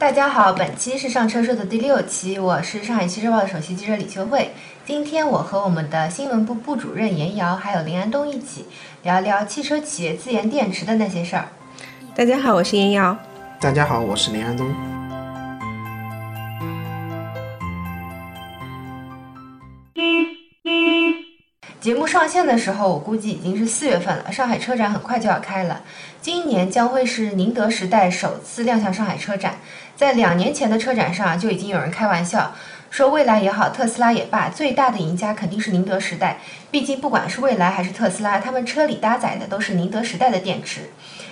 大家好，本期是上车说的第六期，我是上海汽车报的首席记者李秋慧。今天我和我们的新闻部部主任严瑶还有林安东一起聊聊汽车企业自研电池的那些事儿。大家好，我是严瑶。大家好，我是林安东。节目上线的时候，我估计已经是四月份了。上海车展很快就要开了，今年将会是宁德时代首次亮相上海车展。在两年前的车展上，就已经有人开玩笑说，蔚来也好，特斯拉也罢，最大的赢家肯定是宁德时代。毕竟不管是蔚来还是特斯拉，他们车里搭载的都是宁德时代的电池。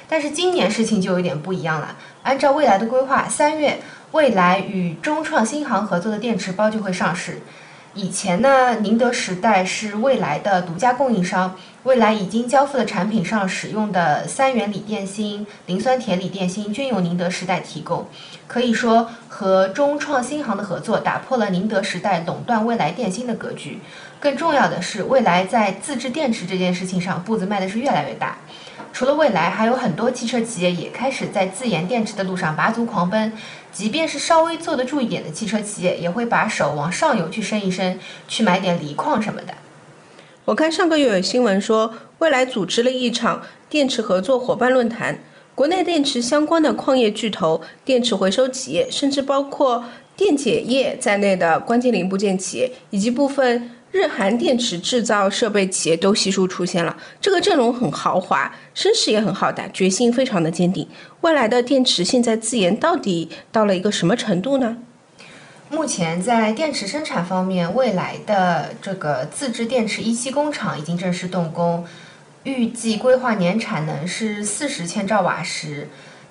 但是今年事情就有点不一样了。按照未来的规划，三月蔚来与中创新航合作的电池包就会上市。以前呢，宁德时代是蔚来的独家供应商，未来已经交付的产品上使用的三元锂电芯、磷酸铁锂电芯均由宁德时代提供。可以说，和中创新航的合作打破了宁德时代垄断未来电芯的格局。更重要的是，未来在自制电池这件事情上步子迈的是越来越大。除了蔚来，还有很多汽车企业也开始在自研电池的路上拔足狂奔。即便是稍微坐得住一点的汽车企业，也会把手往上游去伸一伸，去买点锂矿什么的。我看上个月有新闻说，蔚来组织了一场电池合作伙伴论坛，国内电池相关的矿业巨头、电池回收企业，甚至包括电解液在内的关键零部件企业，以及部分。日韩电池制造设备企业都悉数出现了，这个阵容很豪华，声势也很浩大，决心非常的坚定。未来的电池现在自研到底到了一个什么程度呢？目前在电池生产方面，未来的这个自制电池一期工厂已经正式动工，预计规划年产能是四十千兆瓦时。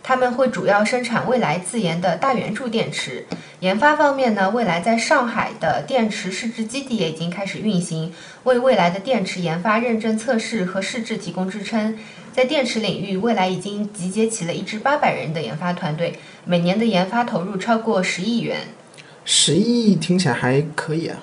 他们会主要生产未来自研的大圆柱电池。研发方面呢，未来在上海的电池试制基地也已经开始运行，为未来的电池研发、认证、测试和试制提供支撑。在电池领域，未来已经集结起了一支八百人的研发团队，每年的研发投入超过十亿元。十亿听起来还可以啊。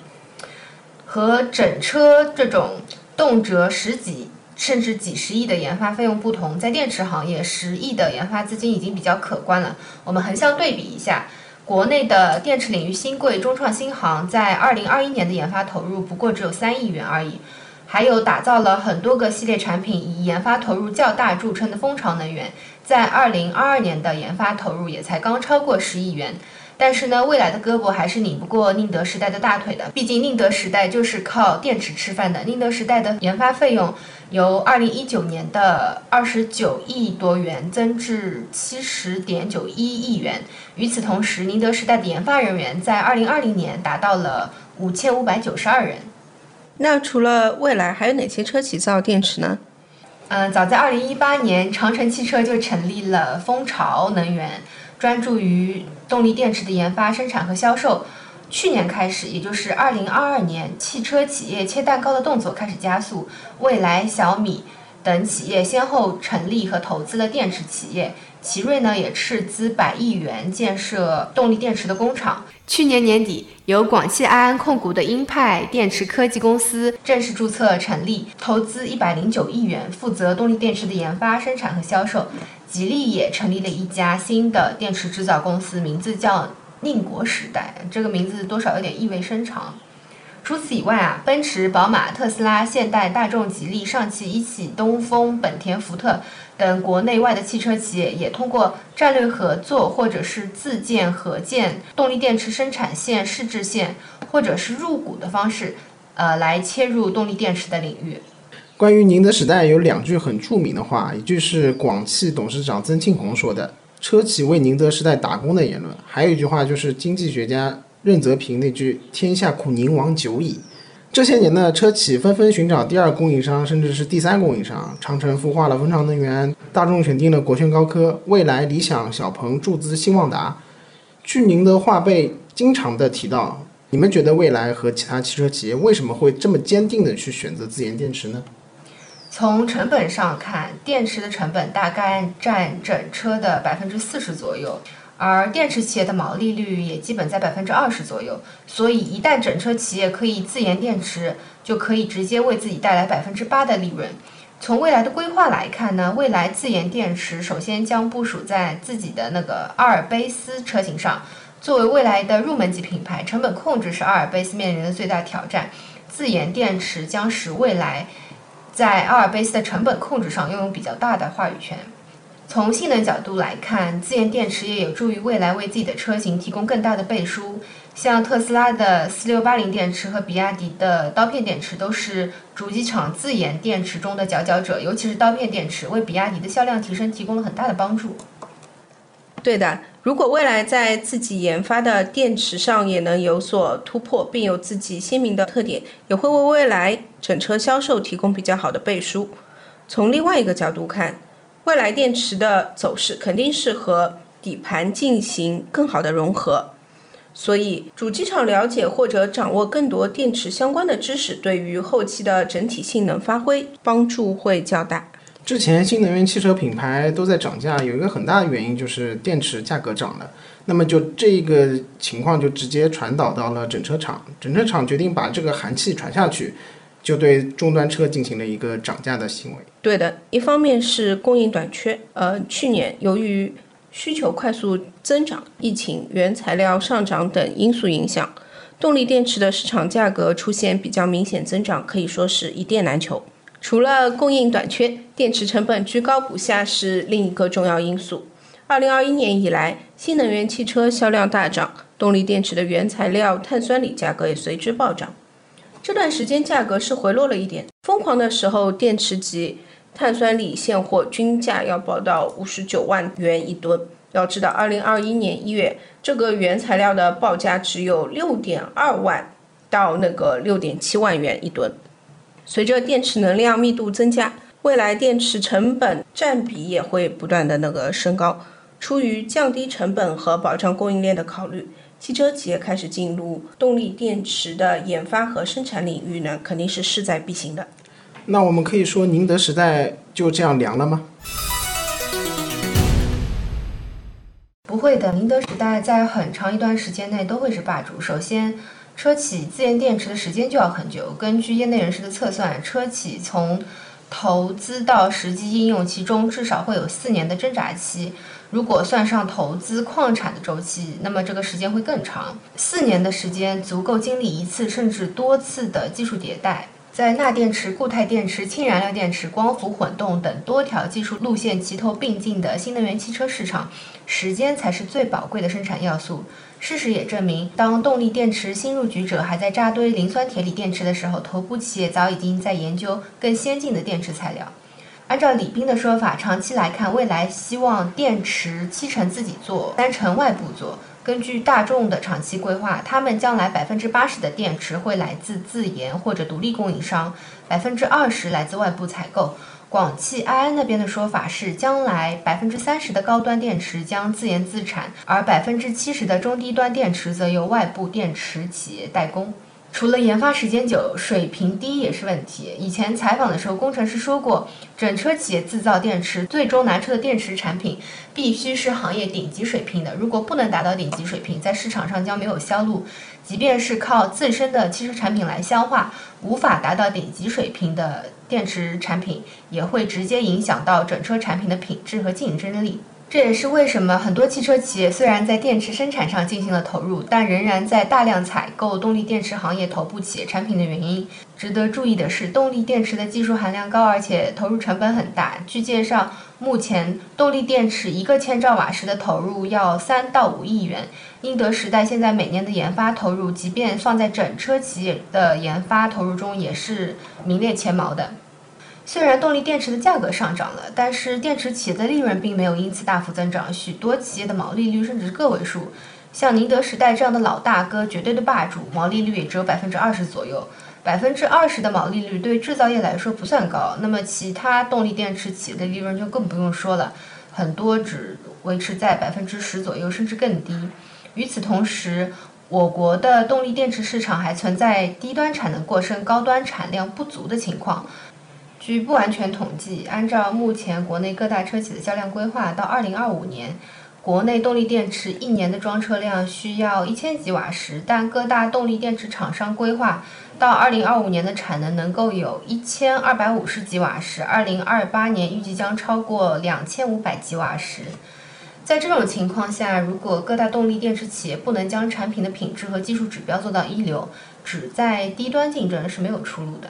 和整车这种动辄十几。甚至几十亿的研发费用不同，在电池行业，十亿的研发资金已经比较可观了。我们横向对比一下，国内的电池领域新贵中创新航在二零二一年的研发投入不过只有三亿元而已。还有打造了很多个系列产品，以研发投入较大著称的蜂巢能源，在二零二二年的研发投入也才刚超过十亿元。但是呢，未来的胳膊还是拧不过宁德时代的大腿的。毕竟宁德时代就是靠电池吃饭的。宁德时代的研发费用由2019年的29亿多元增至70.91亿元。与此同时，宁德时代的研发人员在2020年达到了5592人。那除了未来，还有哪些车企造电池呢？嗯，早在2018年，长城汽车就成立了蜂巢能源。专注于动力电池的研发、生产和销售。去年开始，也就是二零二二年，汽车企业切蛋糕的动作开始加速。未来、小米等企业先后成立和投资了电池企业。奇瑞呢，也斥资百亿元建设动力电池的工厂。去年年底，由广汽埃安控股的英派电池科技公司正式注册成立，投资一百零九亿元，负责动力电池的研发、生产和销售。吉利也成立了一家新的电池制造公司，名字叫宁国时代。这个名字多少有点意味深长。除此以外啊，奔驰、宝马、特斯拉、现代、大众、吉利、上汽、一汽、东风、本田、福特等国内外的汽车企业，也通过战略合作或者是自建、合建动力电池生产线、试制线，或者是入股的方式，呃，来切入动力电池的领域。关于宁德时代有两句很著名的话，一句是广汽董事长曾庆红说的“车企为宁德时代打工”的言论，还有一句话就是经济学家任泽平那句“天下苦宁王久矣”。这些年呢，车企纷纷寻找第二供应商，甚至是第三供应商。长城孵化了蜂巢能源，大众选定了国轩高科，未来、理想、小鹏注资新旺达。据您的话被经常的提到，你们觉得未来和其他汽车企业为什么会这么坚定的去选择自研电池呢？从成本上看，电池的成本大概占整车的百分之四十左右，而电池企业的毛利率也基本在百分之二十左右。所以，一旦整车企业可以自研电池，就可以直接为自己带来百分之八的利润。从未来的规划来看呢，未来自研电池首先将部署在自己的那个阿尔卑斯车型上。作为未来的入门级品牌，成本控制是阿尔卑斯面临的最大挑战。自研电池将使未来在阿尔卑斯的成本控制上拥有比较大的话语权。从性能角度来看，自研电池也有助于未来为自己的车型提供更大的背书。像特斯拉的四六八零电池和比亚迪的刀片电池都是主机厂自研电池中的佼佼者，尤其是刀片电池为比亚迪的销量提升提供了很大的帮助。对的，如果未来在自己研发的电池上也能有所突破，并有自己鲜明的特点，也会为未来整车销售提供比较好的背书。从另外一个角度看，未来电池的走势肯定是和底盘进行更好的融合。所以，主机厂了解或者掌握更多电池相关的知识，对于后期的整体性能发挥帮助会较大。之前新能源汽车品牌都在涨价，有一个很大的原因就是电池价格涨了。那么就这个情况就直接传导到了整车厂，整车厂决定把这个寒气传下去，就对终端车进行了一个涨价的行为。对的，一方面是供应短缺，呃，去年由于需求快速增长，疫情、原材料上涨等因素影响，动力电池的市场价格出现比较明显增长，可以说是一电难求。除了供应短缺，电池成本居高不下是另一个重要因素。二零二一年以来，新能源汽车销量大涨，动力电池的原材料碳酸锂价格也随之暴涨。这段时间价格是回落了一点，疯狂的时候，电池级。碳酸锂现货均价要报到五十九万元一吨。要知道，二零二一年一月，这个原材料的报价只有六点二万到那个六点七万元一吨。随着电池能量密度增加，未来电池成本占比也会不断的那个升高。出于降低成本和保障供应链的考虑，汽车企业开始进入动力电池的研发和生产领域呢，肯定是势在必行的。那我们可以说宁德时代就这样凉了吗？不会的，宁德时代在很长一段时间内都会是霸主。首先，车企自研电池的时间就要很久。根据业内人士的测算，车企从投资到实际应用，其中至少会有四年的挣扎期。如果算上投资矿产的周期，那么这个时间会更长。四年的时间足够经历一次甚至多次的技术迭代。在钠电池、固态电池、氢燃料电池、光伏混动等多条技术路线齐头并进的新能源汽车市场，时间才是最宝贵的生产要素。事实也证明，当动力电池新入局者还在扎堆磷酸铁锂电池的时候，头部企业早已经在研究更先进的电池材料。按照李斌的说法，长期来看，未来希望电池七成自己做，三成外部做。根据大众的长期规划，他们将来百分之八十的电池会来自自研或者独立供应商，百分之二十来自外部采购。广汽埃安那边的说法是，将来百分之三十的高端电池将自研自产，而百分之七十的中低端电池则由外部电池企业代工。除了研发时间久，水平低也是问题。以前采访的时候，工程师说过，整车企业制造电池，最终拿出的电池产品必须是行业顶级水平的。如果不能达到顶级水平，在市场上将没有销路。即便是靠自身的汽车产品来消化，无法达到顶级水平的电池产品，也会直接影响到整车产品的品质和竞争力。这也是为什么很多汽车企业虽然在电池生产上进行了投入，但仍然在大量采购动力电池行业头部企业产品的原因。值得注意的是，动力电池的技术含量高，而且投入成本很大。据介绍，目前动力电池一个千兆瓦时的投入要三到五亿元。宁德时代现在每年的研发投入，即便放在整车企业的研发投入中，也是名列前茅的。虽然动力电池的价格上涨了，但是电池企业的利润并没有因此大幅增长。许多企业的毛利率甚至是个位数，像宁德时代这样的老大哥，绝对的霸主，毛利率也只有百分之二十左右。百分之二十的毛利率对制造业来说不算高，那么其他动力电池企业的利润就更不用说了，很多只维持在百分之十左右，甚至更低。与此同时，我国的动力电池市场还存在低端产能过剩、高端产量不足的情况。据不完全统计，按照目前国内各大车企的销量规划，到二零二五年，国内动力电池一年的装车量需要一千吉瓦时，但各大动力电池厂商规划到二零二五年的产能能够有一千二百五十吉瓦时，二零二八年预计将超过两千五百吉瓦时。在这种情况下，如果各大动力电池企业不能将产品的品质和技术指标做到一流，只在低端竞争是没有出路的。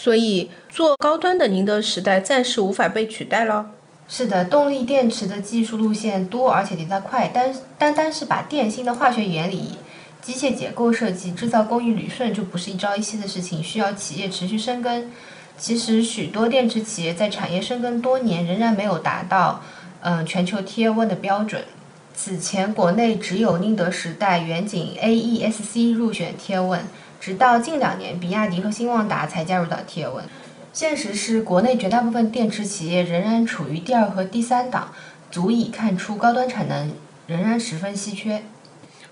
所以，做高端的宁德时代暂时无法被取代了。是的，动力电池的技术路线多，而且迭代快，单单单是把电芯的化学原理、机械结构设计、制造工艺捋顺，就不是一朝一夕的事情，需要企业持续深耕。其实，许多电池企业在产业深耕多年，仍然没有达到嗯全球 Tier One 的标准。此前，国内只有宁德时代、远景、AESC 入选 Tier One，直到近两年，比亚迪和新旺达才加入到 Tier One。现实是，国内绝大部分电池企业仍然处于第二和第三档，足以看出高端产能仍然十分稀缺。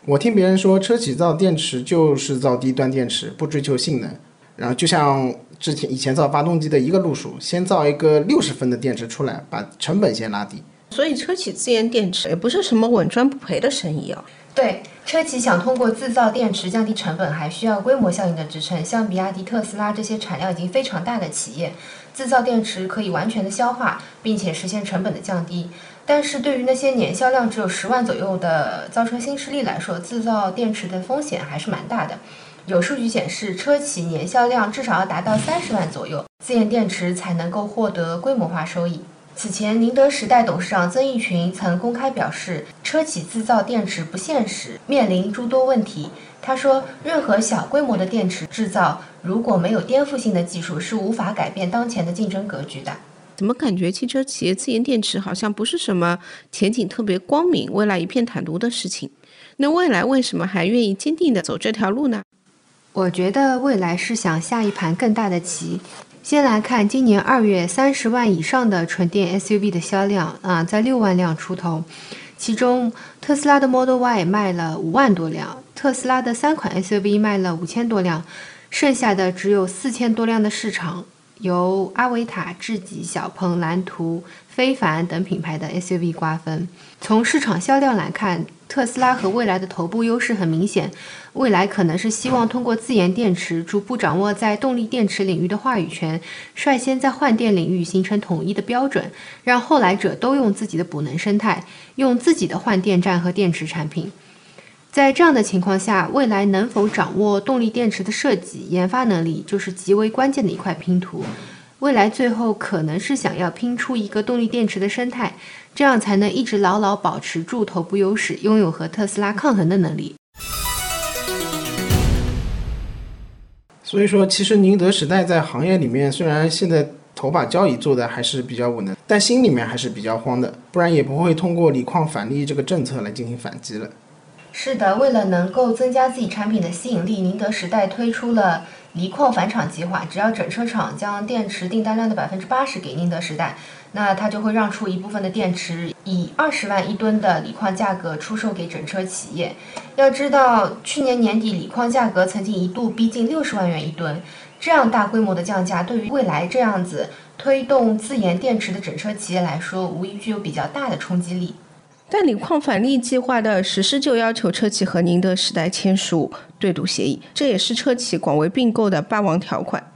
我听别人说，车企造电池就是造低端电池，不追求性能。然后就像之前以前造发动机的一个路数，先造一个六十分的电池出来，把成本先拉低。所以，车企自研电池也不是什么稳赚不赔的生意啊。对，车企想通过自造电池降低成本，还需要规模效应的支撑。像比亚迪、特斯拉这些产量已经非常大的企业，自造电池可以完全的消化，并且实现成本的降低。但是对于那些年销量只有十万左右的造车新势力来说，自造电池的风险还是蛮大的。有数据显示，车企年销量至少要达到三十万左右，自研电池才能够获得规模化收益。此前，宁德时代董事长曾毓群曾公开表示，车企制造电池不现实，面临诸多问题。他说，任何小规模的电池制造，如果没有颠覆性的技术，是无法改变当前的竞争格局的。怎么感觉汽车企业自研电池好像不是什么前景特别光明、未来一片坦途的事情？那未来为什么还愿意坚定地走这条路呢？我觉得未来是想下一盘更大的棋。先来看今年二月三十万以上的纯电 SUV 的销量啊，在六万辆出头，其中特斯拉的 Model Y 卖了五万多辆，特斯拉的三款 SUV 卖了五千多辆，剩下的只有四千多辆的市场。由阿维塔、智己、小鹏、蓝图、非凡等品牌的 SUV 瓜分。从市场销量来看，特斯拉和蔚来的头部优势很明显。未来可能是希望通过自研电池逐步掌握在动力电池领域的话语权，率先在换电领域形成统一的标准，让后来者都用自己的补能生态，用自己的换电站和电池产品。在这样的情况下，未来能否掌握动力电池的设计研发能力，就是极为关键的一块拼图。未来最后可能是想要拼出一个动力电池的生态，这样才能一直牢牢保持住头部优势，拥有和特斯拉抗衡的能力。所以说，其实宁德时代在行业里面，虽然现在头把交椅做的还是比较稳的，但心里面还是比较慌的，不然也不会通过锂矿返利这个政策来进行反击了。是的，为了能够增加自己产品的吸引力，宁德时代推出了锂矿返厂计划，只要整车厂将电池订单量的百分之八十给宁德时代。那它就会让出一部分的电池，以二十万一吨的锂矿价格出售给整车企业。要知道，去年年底锂矿价格曾经一度逼近六十万元一吨，这样大规模的降价，对于未来这样子推动自研电池的整车企业来说，无疑具有比较大的冲击力。但锂矿返利计划的实施就要求车企和宁德时代签署对赌协议，这也是车企广为并购的霸王条款。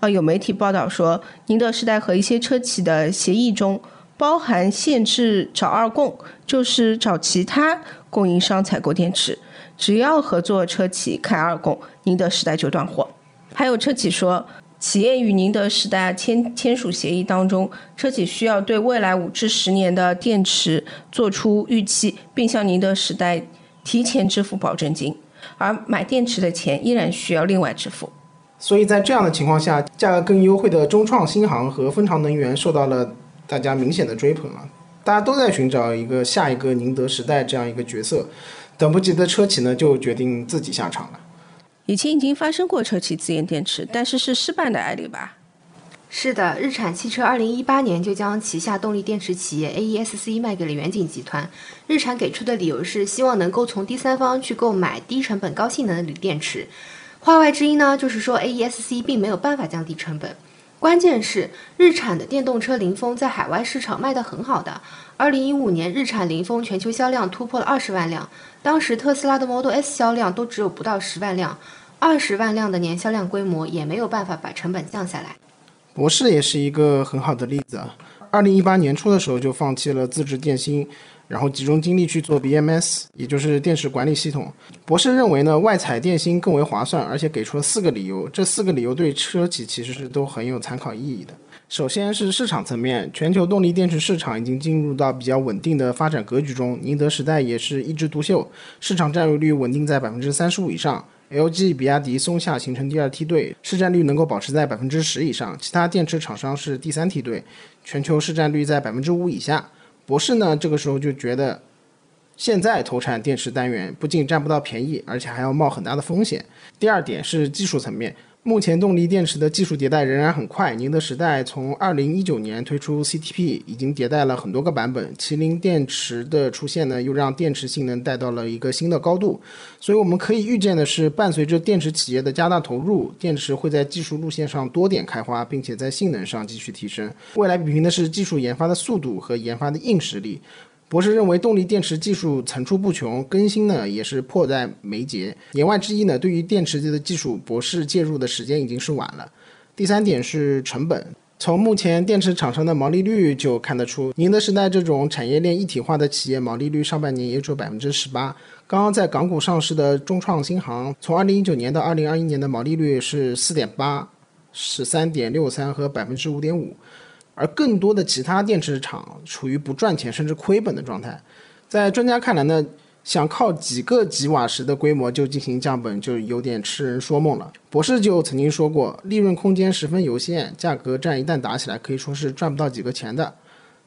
啊有媒体报道说，宁德时代和一些车企的协议中包含限制找二供，就是找其他供应商采购电池，只要合作车企开二供，宁德时代就断货。还有车企说，企业与宁德时代签签署协议当中，车企需要对未来五至十年的电池做出预期，并向宁德时代提前支付保证金，而买电池的钱依然需要另外支付。所以在这样的情况下，价格更优惠的中创新航和蜂巢能源受到了大家明显的追捧啊！大家都在寻找一个下一个宁德时代这样一个角色，等不及的车企呢就决定自己下场了。以前已经发生过车企自研电池，但是是失败的案例吧？是的，日产汽车二零一八年就将旗下动力电池企业 AESC 卖给了远景集团。日产给出的理由是希望能够从第三方去购买低成本高性能的锂电池。话外之音呢，就是说 AESC 并没有办法降低成本。关键是日产的电动车凌风在海外市场卖得很好的。二零一五年，日产凌风全球销量突破了二十万辆，当时特斯拉的 Model S 销量都只有不到十万辆，二十万辆的年销量规模也没有办法把成本降下来。博世也是一个很好的例子啊。二零一八年初的时候就放弃了自制电芯。然后集中精力去做 BMS，也就是电池管理系统。博士认为呢，外采电芯更为划算，而且给出了四个理由。这四个理由对车企其实是都很有参考意义的。首先是市场层面，全球动力电池市场已经进入到比较稳定的发展格局中，宁德时代也是一枝独秀，市场占有率稳定在百分之三十五以上。LG、比亚迪、松下形成第二梯队，市占率能够保持在百分之十以上。其他电池厂商是第三梯队，全球市占率在百分之五以下。博士呢，这个时候就觉得，现在投产电池单元不仅占不到便宜，而且还要冒很大的风险。第二点是技术层面。目前动力电池的技术迭代仍然很快。宁德时代从二零一九年推出 CTP，已经迭代了很多个版本。麒麟电池的出现呢，又让电池性能带到了一个新的高度。所以我们可以预见的是，伴随着电池企业的加大投入，电池会在技术路线上多点开花，并且在性能上继续提升。未来比拼的是技术研发的速度和研发的硬实力。博士认为，动力电池技术层出不穷，更新呢也是迫在眉睫。言外之意呢，对于电池的技术，博士介入的时间已经是晚了。第三点是成本，从目前电池厂商的毛利率就看得出，宁德时代这种产业链一体化的企业，毛利率上半年也只有百分之十八。刚刚在港股上市的中创新航，从二零一九年到二零二一年的毛利率是四点八、十三点六三和百分之五点五。而更多的其他电池厂处于不赚钱甚至亏本的状态，在专家看来呢，想靠几个吉瓦时的规模就进行降本，就有点痴人说梦了。博士就曾经说过，利润空间十分有限，价格战一旦打起来，可以说是赚不到几个钱的。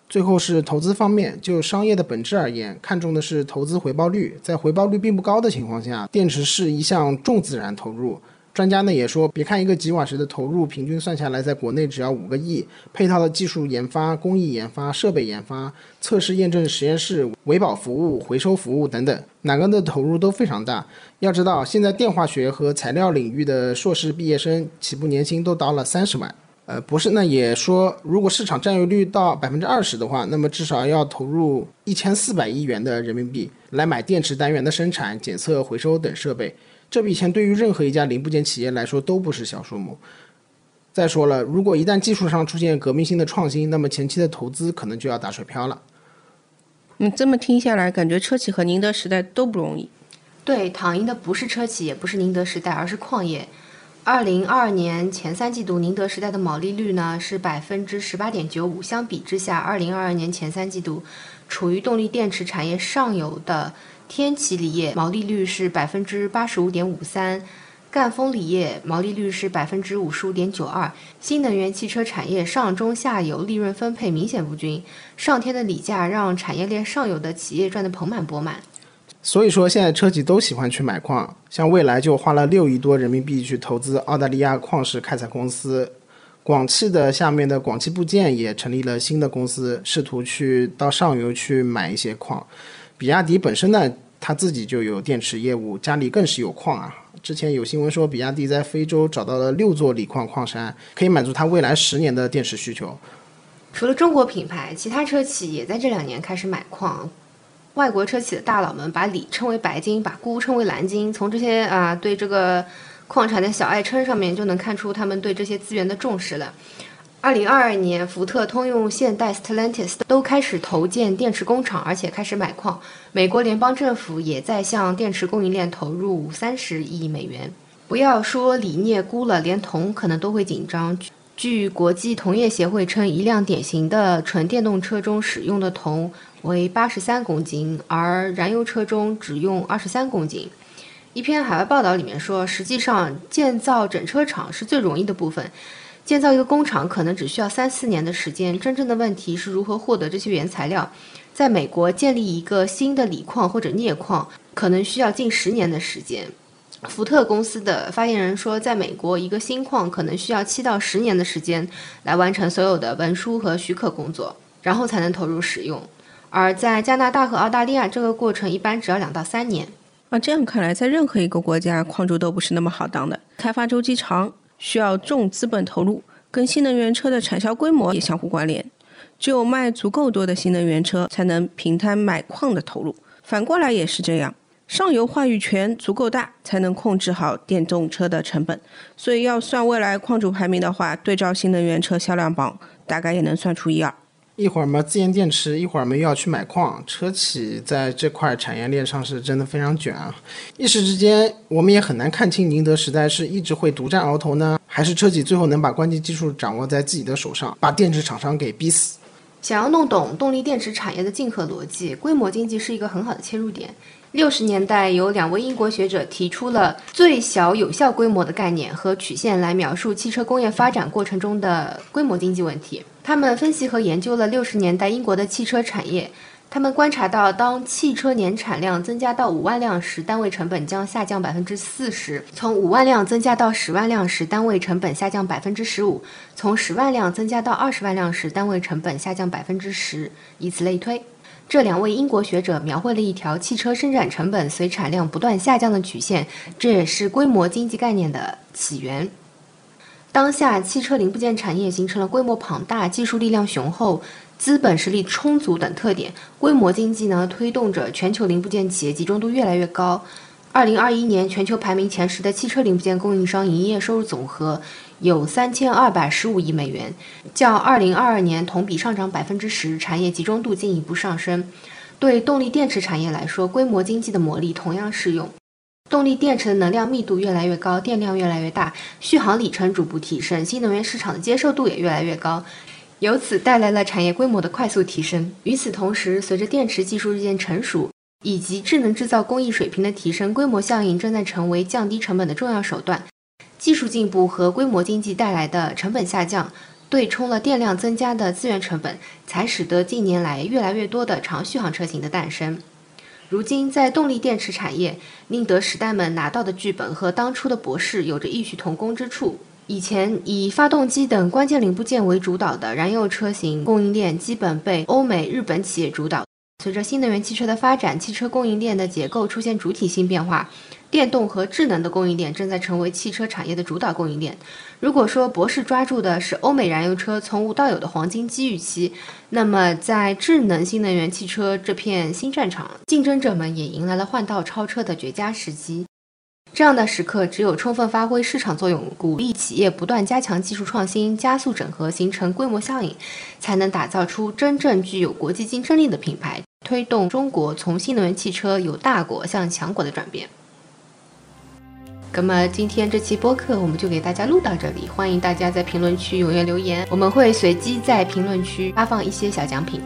最后是投资方面，就商业的本质而言，看重的是投资回报率，在回报率并不高的情况下，电池是一项重自然投入。专家呢也说，别看一个几瓦时的投入平均算下来，在国内只要五个亿，配套的技术研发、工艺研发、设备研发、测试验证实验室、维保服务、回收服务等等，哪个的投入都非常大。要知道，现在电化学和材料领域的硕士毕业生起步年薪都到了三十万。呃，博士呢也说，如果市场占有率到百分之二十的话，那么至少要投入一千四百亿元的人民币来买电池单元的生产、检测、回收等设备。这笔钱对于任何一家零部件企业来说都不是小数目。再说了，如果一旦技术上出现革命性的创新，那么前期的投资可能就要打水漂了。嗯，这么听下来，感觉车企和宁德时代都不容易。对，躺赢的不是车企，也不是宁德时代，而是矿业。二零二二年前三季度，宁德时代的毛利率呢是百分之十八点九五，相比之下，二零二二年前三季度，处于动力电池产业上游的。天齐锂业毛利率是百分之八十五点五三，赣锋锂业毛利率是百分之五十五点九二。新能源汽车产业上中下游利润分配明显不均，上天的锂价让产业链上游的企业赚得盆满钵满。所以说，现在车企都喜欢去买矿，像蔚来就花了六亿多人民币去投资澳大利亚矿石开采公司，广汽的下面的广汽部件也成立了新的公司，试图去到上游去买一些矿。比亚迪本身呢，它自己就有电池业务，家里更是有矿啊。之前有新闻说，比亚迪在非洲找到了六座锂矿矿山，可以满足它未来十年的电池需求。除了中国品牌，其他车企也在这两年开始买矿。外国车企的大佬们把锂称为白金，把钴称为蓝金。从这些啊对这个矿产的小爱称上面，就能看出他们对这些资源的重视了。二零二二年，福特、通用、现代、Stellantis 都开始投建电池工厂，而且开始买矿。美国联邦政府也在向电池供应链投入三十亿美元。不要说锂镍估了，连铜可能都会紧张。据国际铜业协会称，一辆典型的纯电动车中使用的铜为八十三公斤，而燃油车中只用二十三公斤。一篇海外报道里面说，实际上建造整车厂是最容易的部分。建造一个工厂可能只需要三四年的时间，真正的问题是如何获得这些原材料。在美国建立一个新的锂矿或者镍矿，可能需要近十年的时间。福特公司的发言人说，在美国一个新矿可能需要七到十年的时间来完成所有的文书和许可工作，然后才能投入使用。而在加拿大和澳大利亚，这个过程一般只要两到三年。啊，这样看来，在任何一个国家，矿主都不是那么好当的，开发周期长。需要重资本投入，跟新能源车的产销规模也相互关联。只有卖足够多的新能源车，才能平摊买矿的投入。反过来也是这样，上游话语权足够大，才能控制好电动车的成本。所以要算未来矿主排名的话，对照新能源车销量榜，大概也能算出一二。一会儿嘛，自研电池，一会儿嘛又要去买矿，车企在这块产业链上是真的非常卷啊！一时之间，我们也很难看清宁德时代是一直会独占鳌头呢，还是车企最后能把关键技术掌握在自己的手上，把电池厂商给逼死。想要弄懂动力电池产业的竞合逻辑，规模经济是一个很好的切入点。六十年代，有两位英国学者提出了最小有效规模的概念和曲线来描述汽车工业发展过程中的规模经济问题。他们分析和研究了六十年代英国的汽车产业。他们观察到，当汽车年产量增加到五万辆时，单位成本将下降百分之四十；从五万辆增加到十万辆时，单位成本下降百分之十五；从十万辆增加到二十万辆时，单位成本下降百分之十，以此类推。这两位英国学者描绘了一条汽车生产成本随产量不断下降的曲线，这也是规模经济概念的起源。当下，汽车零部件产业形成了规模庞大、技术力量雄厚。资本实力充足等特点，规模经济呢推动着全球零部件企业集中度越来越高。二零二一年，全球排名前十的汽车零部件供应商营业收入总和有三千二百十五亿美元，较二零二二年同比上涨百分之十，产业集中度进一步上升。对动力电池产业来说，规模经济的魔力同样适用。动力电池的能量密度越来越高，电量越来越大，续航里程逐步提升，新能源市场的接受度也越来越高。由此带来了产业规模的快速提升。与此同时，随着电池技术日渐成熟，以及智能制造工艺水平的提升，规模效应正在成为降低成本的重要手段。技术进步和规模经济带来的成本下降，对冲了电量增加的资源成本，才使得近年来越来越多的长续航车型的诞生。如今，在动力电池产业，宁德时代们拿到的剧本和当初的博士有着异曲同工之处。以前以发动机等关键零部件为主导的燃油车型供应链，基本被欧美、日本企业主导。随着新能源汽车的发展，汽车供应链的结构出现主体性变化，电动和智能的供应链正在成为汽车产业的主导供应链。如果说博士抓住的是欧美燃油车从无到有的黄金机遇期，那么在智能新能源汽车这片新战场，竞争者们也迎来了换道超车的绝佳时机。这样的时刻，只有充分发挥市场作用，鼓励企业不断加强技术创新，加速整合，形成规模效应，才能打造出真正具有国际竞争力的品牌，推动中国从新能源汽车由大国向强国的转变。那么今天这期播客我们就给大家录到这里，欢迎大家在评论区踊跃留言，我们会随机在评论区发放一些小奖品。